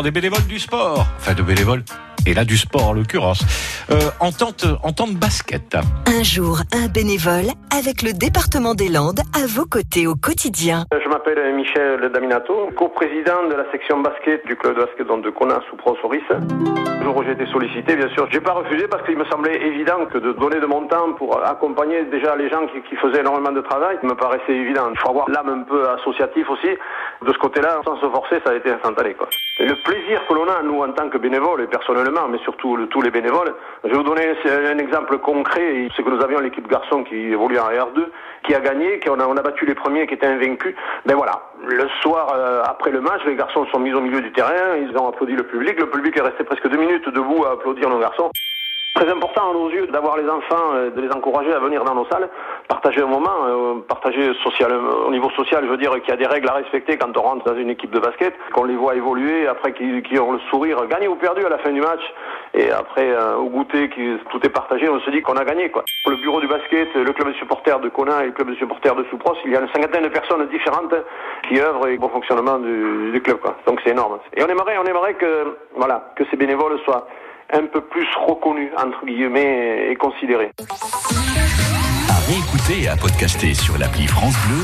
Des bénévoles du sport, enfin de bénévoles, et là du sport en l'occurrence, euh, en, tente, en tente basket. Un jour, un bénévole avec le département des Landes à vos côtés au quotidien. Je m'appelle Michel Daminato, co-président de la section basket du club de basket de Conan sous Soris. Le jour j'ai été sollicité, bien sûr, j'ai pas refusé parce qu'il me semblait évident que de donner de mon temps pour accompagner déjà les gens qui, faisaient énormément de travail me paraissait évident. Il faut avoir l'âme un peu associative aussi. De ce côté-là, sans se forcer, ça a été instantané. Quoi. Et le plaisir que l'on a, nous, en tant que bénévoles, et personnellement, mais surtout tous les bénévoles, je vais vous donner un exemple concret, c'est que nous avions l'équipe garçon qui évolue en R2, qui a gagné, qui on a, on a battu les premiers qui étaient invaincus. Ben voilà, le soir, euh, après le match, les garçons sont mis au milieu du terrain, ils ont applaudi le public, le public est resté presque deux minutes debout à applaudir nos garçons. Très important à nos yeux d'avoir les enfants, euh, de les encourager à venir dans nos salles, partager un moment, euh, partager social, au niveau social, je veux dire qu'il y a des règles à respecter quand on rentre dans une équipe de basket, qu'on les voit évoluer, après qu'ils ont le sourire, gagné ou perdu à la fin du match, et après euh, au goûter, tout est partagé, on se dit qu'on a gagné quoi. Le bureau du basket, le club de supporters de Conan et le club de supporters de Soupros, il y a une cinquantaine de personnes différentes qui œuvrent au bon fonctionnement du, du club quoi. Donc c'est énorme. Et on aimerait, on aimerait que voilà, que ces bénévoles soient un peu plus reconnu, entre guillemets, et considéré. À réécouter et à podcaster sur l'appli France Bleu